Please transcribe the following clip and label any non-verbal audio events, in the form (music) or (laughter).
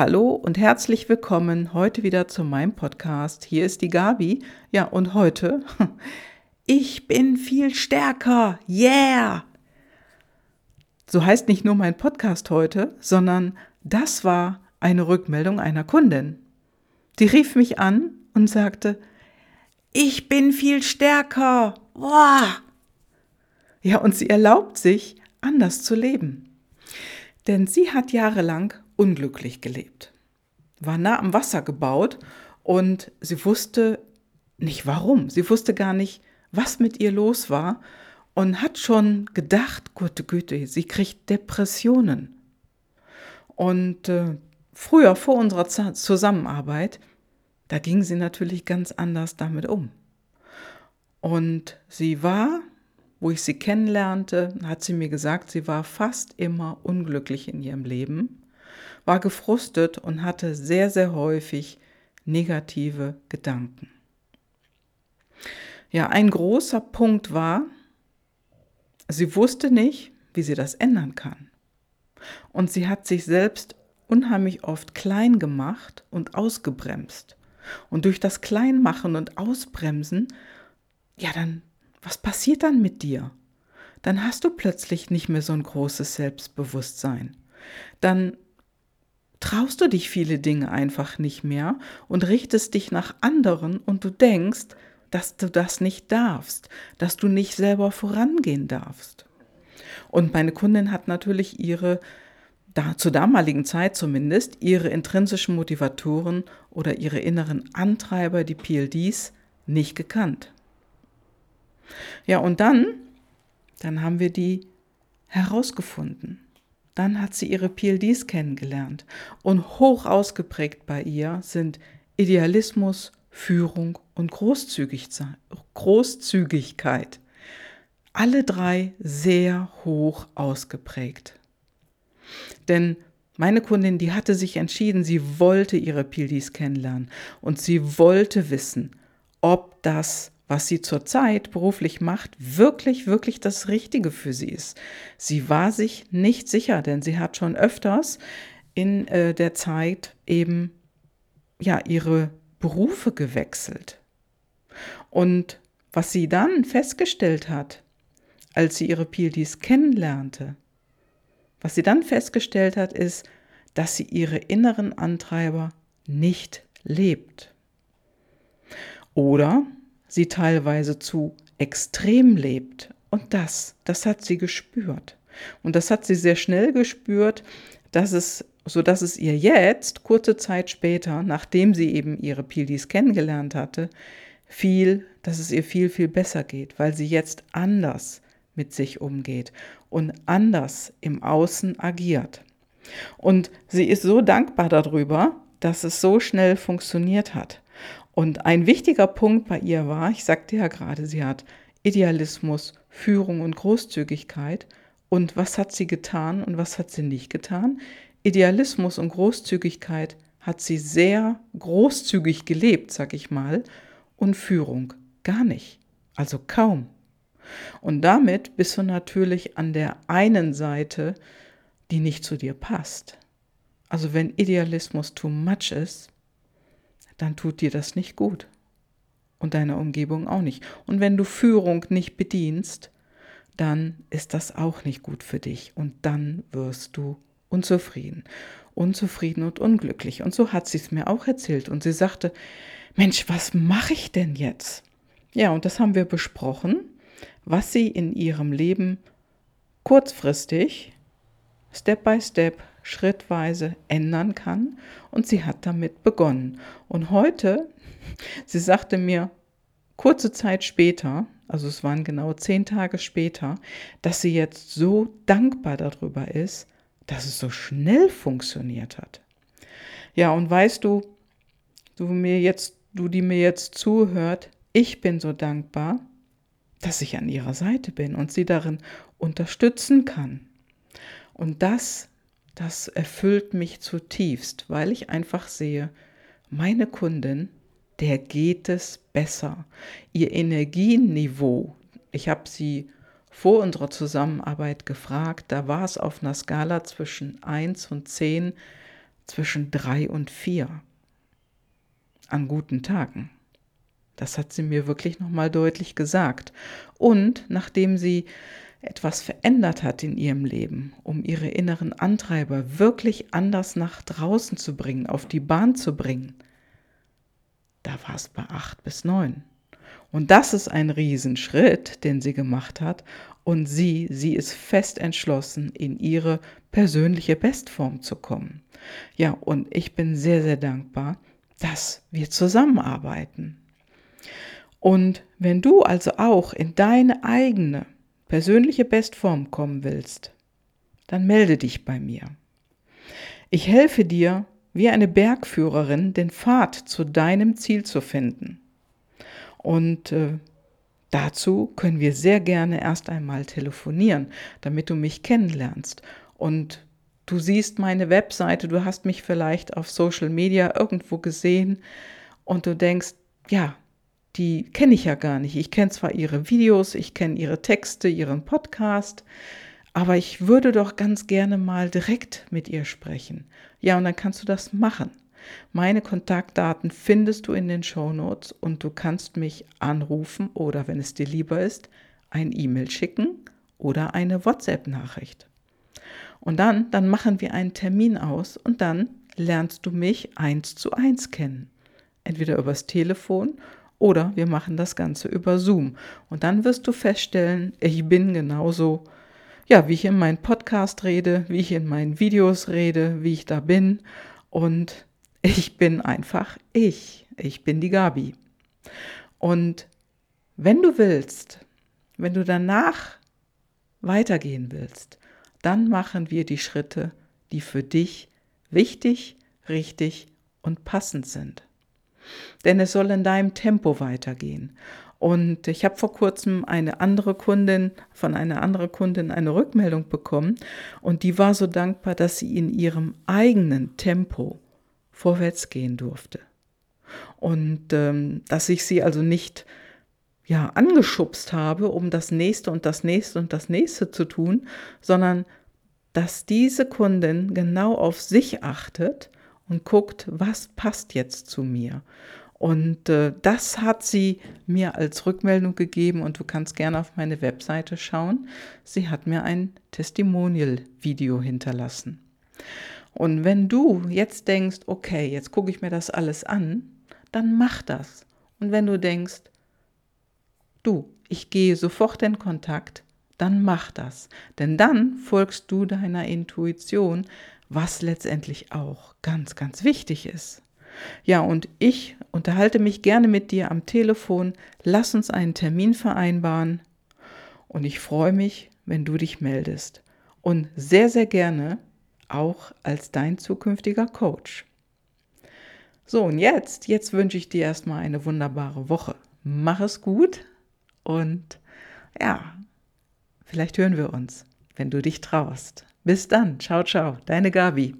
Hallo und herzlich willkommen heute wieder zu meinem Podcast. Hier ist die Gabi. Ja, und heute, (laughs) ich bin viel stärker. Yeah! So heißt nicht nur mein Podcast heute, sondern das war eine Rückmeldung einer Kundin. Die rief mich an und sagte, ich bin viel stärker. Boah! Ja, und sie erlaubt sich, anders zu leben. Denn sie hat jahrelang unglücklich gelebt, war nah am Wasser gebaut und sie wusste nicht warum. Sie wusste gar nicht, was mit ihr los war und hat schon gedacht, gute Güte, sie kriegt Depressionen. Und äh, früher, vor unserer Zusammenarbeit, da ging sie natürlich ganz anders damit um. Und sie war wo ich sie kennenlernte, hat sie mir gesagt, sie war fast immer unglücklich in ihrem Leben, war gefrustet und hatte sehr, sehr häufig negative Gedanken. Ja, ein großer Punkt war, sie wusste nicht, wie sie das ändern kann. Und sie hat sich selbst unheimlich oft klein gemacht und ausgebremst. Und durch das Kleinmachen und Ausbremsen, ja, dann was passiert dann mit dir? Dann hast du plötzlich nicht mehr so ein großes Selbstbewusstsein. Dann traust du dich viele Dinge einfach nicht mehr und richtest dich nach anderen und du denkst, dass du das nicht darfst, dass du nicht selber vorangehen darfst. Und meine Kundin hat natürlich ihre, da, zur damaligen Zeit zumindest, ihre intrinsischen Motivatoren oder ihre inneren Antreiber, die PLDs, nicht gekannt. Ja, und dann, dann haben wir die herausgefunden. Dann hat sie ihre PLDs kennengelernt. Und hoch ausgeprägt bei ihr sind Idealismus, Führung und Großzügigkeit. Alle drei sehr hoch ausgeprägt. Denn meine Kundin, die hatte sich entschieden, sie wollte ihre PLDs kennenlernen und sie wollte wissen, ob das was sie zurzeit beruflich macht, wirklich, wirklich das Richtige für sie ist. Sie war sich nicht sicher, denn sie hat schon öfters in äh, der Zeit eben ja ihre Berufe gewechselt. Und was sie dann festgestellt hat, als sie ihre PLDs kennenlernte, was sie dann festgestellt hat, ist, dass sie ihre inneren Antreiber nicht lebt. Oder sie teilweise zu extrem lebt. Und das, das hat sie gespürt. Und das hat sie sehr schnell gespürt, dass es, so es ihr jetzt, kurze Zeit später, nachdem sie eben ihre PLDs kennengelernt hatte, viel, dass es ihr viel, viel besser geht, weil sie jetzt anders mit sich umgeht und anders im Außen agiert. Und sie ist so dankbar darüber, dass es so schnell funktioniert hat. Und ein wichtiger Punkt bei ihr war, ich sagte ja gerade, sie hat Idealismus, Führung und Großzügigkeit. Und was hat sie getan und was hat sie nicht getan? Idealismus und Großzügigkeit hat sie sehr großzügig gelebt, sag ich mal, und Führung gar nicht, also kaum. Und damit bist du natürlich an der einen Seite, die nicht zu dir passt. Also wenn Idealismus too much ist, dann tut dir das nicht gut. Und deiner Umgebung auch nicht. Und wenn du Führung nicht bedienst, dann ist das auch nicht gut für dich. Und dann wirst du unzufrieden. Unzufrieden und unglücklich. Und so hat sie es mir auch erzählt. Und sie sagte, Mensch, was mache ich denn jetzt? Ja, und das haben wir besprochen, was sie in ihrem Leben kurzfristig, Step by Step, schrittweise ändern kann. Und sie hat damit begonnen. Und heute, sie sagte mir kurze Zeit später, also es waren genau zehn Tage später, dass sie jetzt so dankbar darüber ist, dass es so schnell funktioniert hat. Ja, und weißt du, du mir jetzt, du die mir jetzt zuhört, ich bin so dankbar, dass ich an ihrer Seite bin und sie darin unterstützen kann. Und das das erfüllt mich zutiefst, weil ich einfach sehe, meine Kundin, der geht es besser. Ihr Energieniveau, ich habe sie vor unserer Zusammenarbeit gefragt, da war es auf einer Skala zwischen 1 und 10, zwischen drei und vier an guten Tagen. Das hat sie mir wirklich nochmal deutlich gesagt. Und nachdem sie etwas verändert hat in ihrem Leben, um ihre inneren Antreiber wirklich anders nach draußen zu bringen, auf die Bahn zu bringen, da war es bei acht bis neun. Und das ist ein Riesenschritt, den sie gemacht hat. Und sie, sie ist fest entschlossen, in ihre persönliche Bestform zu kommen. Ja, und ich bin sehr, sehr dankbar, dass wir zusammenarbeiten. Und wenn du also auch in deine eigene persönliche Bestform kommen willst, dann melde dich bei mir. Ich helfe dir, wie eine Bergführerin, den Pfad zu deinem Ziel zu finden. Und äh, dazu können wir sehr gerne erst einmal telefonieren, damit du mich kennenlernst. Und du siehst meine Webseite, du hast mich vielleicht auf Social Media irgendwo gesehen und du denkst, ja, die kenne ich ja gar nicht. Ich kenne zwar ihre Videos, ich kenne ihre Texte, ihren Podcast, aber ich würde doch ganz gerne mal direkt mit ihr sprechen. Ja, und dann kannst du das machen. Meine Kontaktdaten findest du in den Show Notes und du kannst mich anrufen oder, wenn es dir lieber ist, ein E-Mail schicken oder eine WhatsApp-Nachricht. Und dann, dann machen wir einen Termin aus und dann lernst du mich eins zu eins kennen. Entweder übers Telefon oder wir machen das Ganze über Zoom. Und dann wirst du feststellen, ich bin genauso, ja, wie ich in meinem Podcast rede, wie ich in meinen Videos rede, wie ich da bin. Und ich bin einfach ich. Ich bin die Gabi. Und wenn du willst, wenn du danach weitergehen willst, dann machen wir die Schritte, die für dich wichtig, richtig und passend sind denn es soll in deinem Tempo weitergehen. Und ich habe vor kurzem eine andere Kundin, von einer anderen Kundin eine Rückmeldung bekommen und die war so dankbar, dass sie in ihrem eigenen Tempo vorwärts gehen durfte. Und ähm, dass ich sie also nicht ja, angeschubst habe, um das nächste und das nächste und das nächste zu tun, sondern dass diese Kundin genau auf sich achtet und guckt, was passt jetzt zu mir. Und äh, das hat sie mir als Rückmeldung gegeben und du kannst gerne auf meine Webseite schauen. Sie hat mir ein Testimonial-Video hinterlassen. Und wenn du jetzt denkst, okay, jetzt gucke ich mir das alles an, dann mach das. Und wenn du denkst, du, ich gehe sofort in Kontakt, dann mach das. Denn dann folgst du deiner Intuition, was letztendlich auch ganz, ganz wichtig ist. Ja, und ich unterhalte mich gerne mit dir am Telefon. Lass uns einen Termin vereinbaren. Und ich freue mich, wenn du dich meldest. Und sehr, sehr gerne auch als dein zukünftiger Coach. So, und jetzt, jetzt wünsche ich dir erstmal eine wunderbare Woche. Mach es gut und ja, vielleicht hören wir uns, wenn du dich traust. Bis dann. Ciao, ciao. Deine Gabi.